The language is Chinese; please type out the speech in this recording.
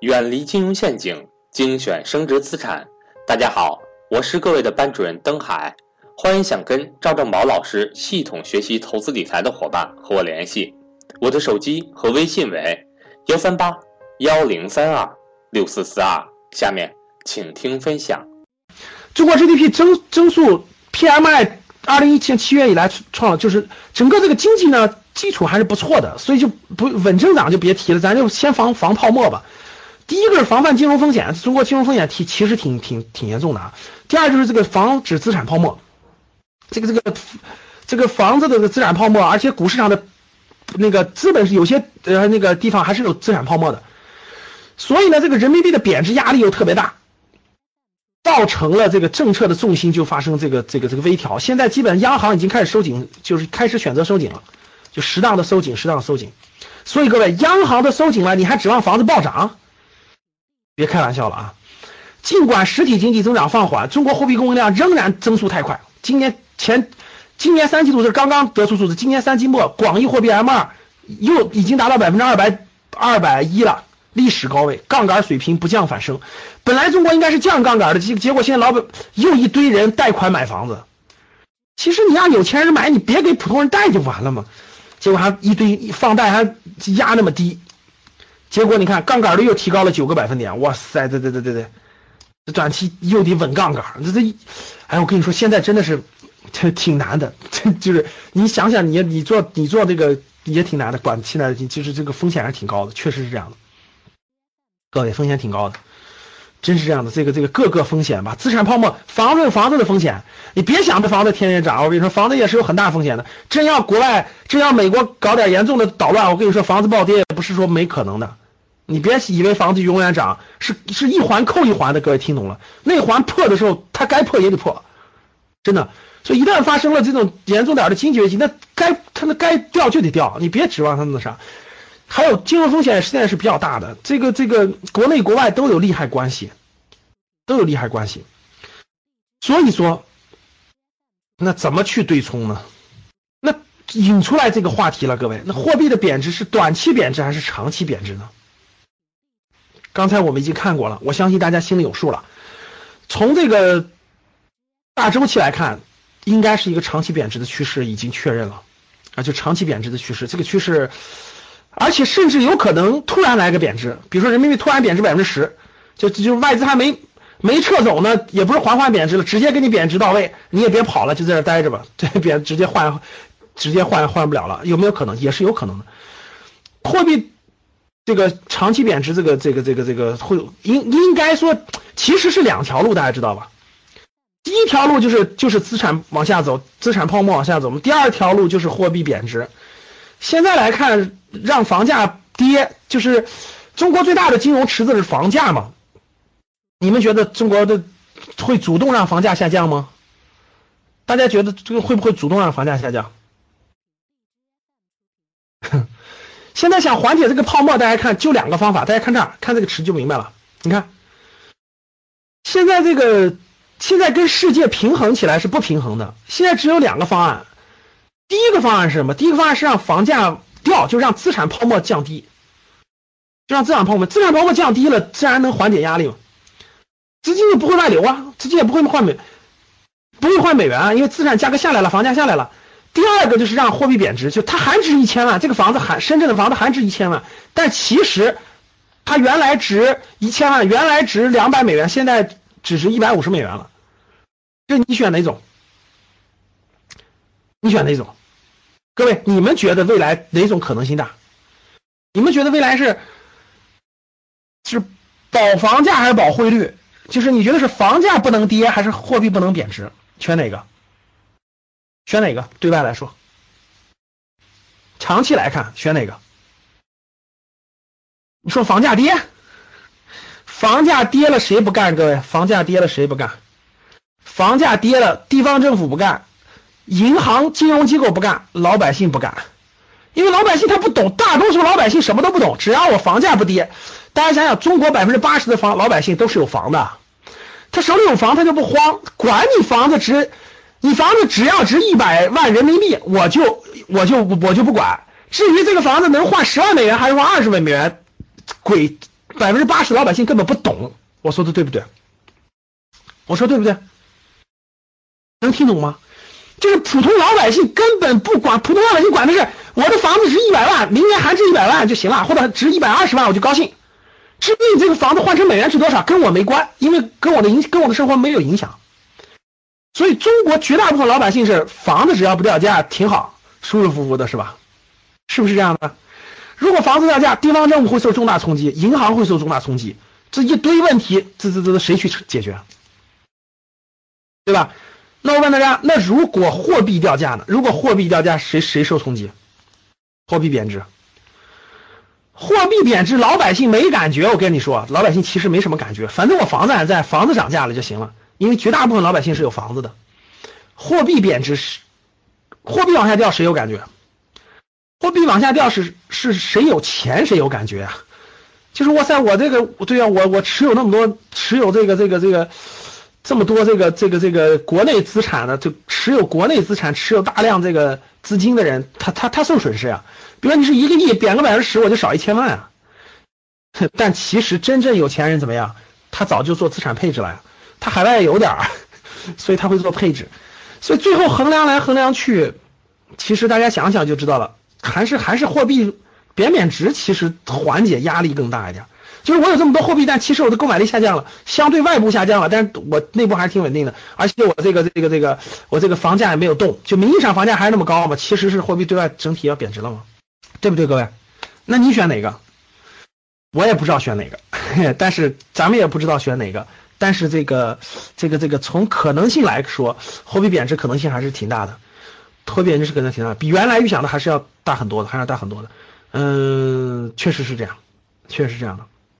远离金融陷阱，精选升值资产。大家好，我是各位的班主任登海，欢迎想跟赵正宝老师系统学习投资理财的伙伴和我联系，我的手机和微信为幺三八幺零三二六四四二。下面请听分享。中国 GDP 增增速 PMI 二零一七年七月以来创了，就是整个这个经济呢基础还是不错的，所以就不稳增长就别提了，咱就先防防泡沫吧。第一个是防范金融风险，中国金融风险其其实挺挺挺严重的啊。第二就是这个防止资产泡沫，这个这个这个房子的资产泡沫，而且股市上的那个资本是有些呃那个地方还是有资产泡沫的，所以呢，这个人民币的贬值压力又特别大，造成了这个政策的重心就发生这个这个这个微调。现在基本央行已经开始收紧，就是开始选择收紧了，就适当的收紧，适当的收紧。所以各位，央行的收紧了，你还指望房子暴涨？别开玩笑了啊！尽管实体经济增长放缓，中国货币供应量仍然增速太快。今年前，今年三季度是刚刚得出数字，今年三季末广义货币 M 二又已经达到百分之二百二百一了，历史高位，杠杆水平不降反升。本来中国应该是降杠杆的，结结果现在老板又一堆人贷款买房子。其实你让有钱人买，你别给普通人贷就完了嘛。结果还一堆放贷还压那么低。结果你看，杠杆率又提高了九个百分点，哇塞，对对对对对，这短期又得稳杠杆，这这，哎，我跟你说，现在真的是，这挺难的，这就是你想想，你你做你做这个也挺难的，管现在其实这个风险还是挺高的，确实是这样的，各位风险挺高的，真是这样的，这个这个各个风险吧，资产泡沫，房子房子的风险，你别想着房子天天涨，我跟你说，房子也是有很大风险的，真要国外，真要美国搞点严重的捣乱，我跟你说，房子暴跌也不是说没可能的。你别以为房子永远涨，是是一环扣一环的，各位听懂了？那环破的时候，它该破也得破，真的。所以一旦发生了这种严重点的经济危机，那该它那该掉就得掉，你别指望它那啥。还有金融风险现在是比较大的，这个这个国内国外都有利害关系，都有利害关系。所以说，那怎么去对冲呢？那引出来这个话题了，各位，那货币的贬值是短期贬值还是长期贬值呢？刚才我们已经看过了，我相信大家心里有数了。从这个大周期来看，应该是一个长期贬值的趋势已经确认了啊，就长期贬值的趋势，这个趋势，而且甚至有可能突然来个贬值，比如说人民币突然贬值百分之十，就就外资还没没撤走呢，也不是缓缓贬值了，直接给你贬值到位，你也别跑了，就在这待着吧，这贬直接换，直接换换不了了，有没有可能？也是有可能的，货币。这个长期贬值，这个这个这个这个会应应该说其实是两条路，大家知道吧？第一条路就是就是资产往下走，资产泡沫往下走。第二条路就是货币贬值。现在来看，让房价跌，就是中国最大的金融池子是房价嘛？你们觉得中国的会主动让房价下降吗？大家觉得这个会不会主动让房价下降？现在想缓解这个泡沫，大家看就两个方法。大家看这儿，看这个池就明白了。你看，现在这个现在跟世界平衡起来是不平衡的。现在只有两个方案。第一个方案是什么？第一个方案是让房价掉，就让资产泡沫降低，就让资产泡沫资产泡沫降低了，自然能缓解压力嘛。资金就不会外流啊，资金也不会换美，不会换美元啊，因为资产价格下来了，房价下来了。第二个就是让货币贬值，就它还值一千万，这个房子还深圳的房子还值一千万，但其实它原来值一千万，原来值两百美元，现在只值一百五十美元了。这你选哪种？你选哪种？各位，你们觉得未来哪种可能性大？你们觉得未来是是保房价还是保汇率？就是你觉得是房价不能跌还是货币不能贬值？选哪个？选哪个？对外来说，长期来看选哪个？你说房价跌，房价跌了谁不干？各位，房价跌了谁不干？房价跌了，地方政府不干，银行金融机构不干，老百姓不干，因为老百姓他不懂，大多数老百姓什么都不懂。只要我房价不跌，大家想想，中国百分之八十的房老百姓都是有房的，他手里有房，他就不慌，管你房子值。你房子只要值一百万人民币，我就我就我就不管。至于这个房子能换十万美元还是换二十万美元，鬼百分之八十老百姓根本不懂，我说的对不对？我说对不对？能听懂吗？就是普通老百姓根本不管，普通老百姓管的是我的房子值一百万，明年还值一百万就行了，或者值一百二十万我就高兴。至于你这个房子换成美元值多少，跟我没关，因为跟我的影跟我的生活没有影响。所以中国绝大部分老百姓是房子只要不掉价挺好，舒舒服服的是吧？是不是这样的？如果房子掉价，地方政府会受重大冲击，银行会受重大冲击，这一堆问题，这这这谁去解决？对吧？那我问大家，那如果货币掉价呢？如果货币掉价，谁谁受冲击？货币贬值。货币贬值，老百姓没感觉。我跟你说，老百姓其实没什么感觉，反正我房子还在，房子涨价了就行了。因为绝大部分老百姓是有房子的。货币贬值是，货币往下掉，谁有感觉？货币往下掉是是谁有钱谁有感觉啊？就是哇塞，我这个对啊，我我持有那么多，持有这个这个这个这么多这个这个这个国内资产的，就持有国内资产，持有大量这个资金的人，他他他受损失啊。比如你是一个亿，贬个百分之十，我就少一千万啊。但其实真正有钱人怎么样？他早就做资产配置了呀。他海外有点儿，所以他会做配置。所以最后衡量来衡量去，其实大家想想就知道了，还是还是货币贬贬值，其实缓解压力更大一点。就是我有这么多货币，但其实我的购买力下降了，相对外部下降了，但是我内部还是挺稳定的，而且我这个这个这个我这个房价也没有动，就名义上房价还是那么高嘛，其实是货币对外整体要贬值了嘛。对不对，各位？那你选哪个？我也不知道选哪个，但是咱们也不知道选哪个。但是这个这个这个从可能性来说，货币贬值可能性还是挺大的，货币贬值是可能挺大，比原来预想的还是要大很多的，还是要大很多的。嗯，确实是这样，确实是这样的。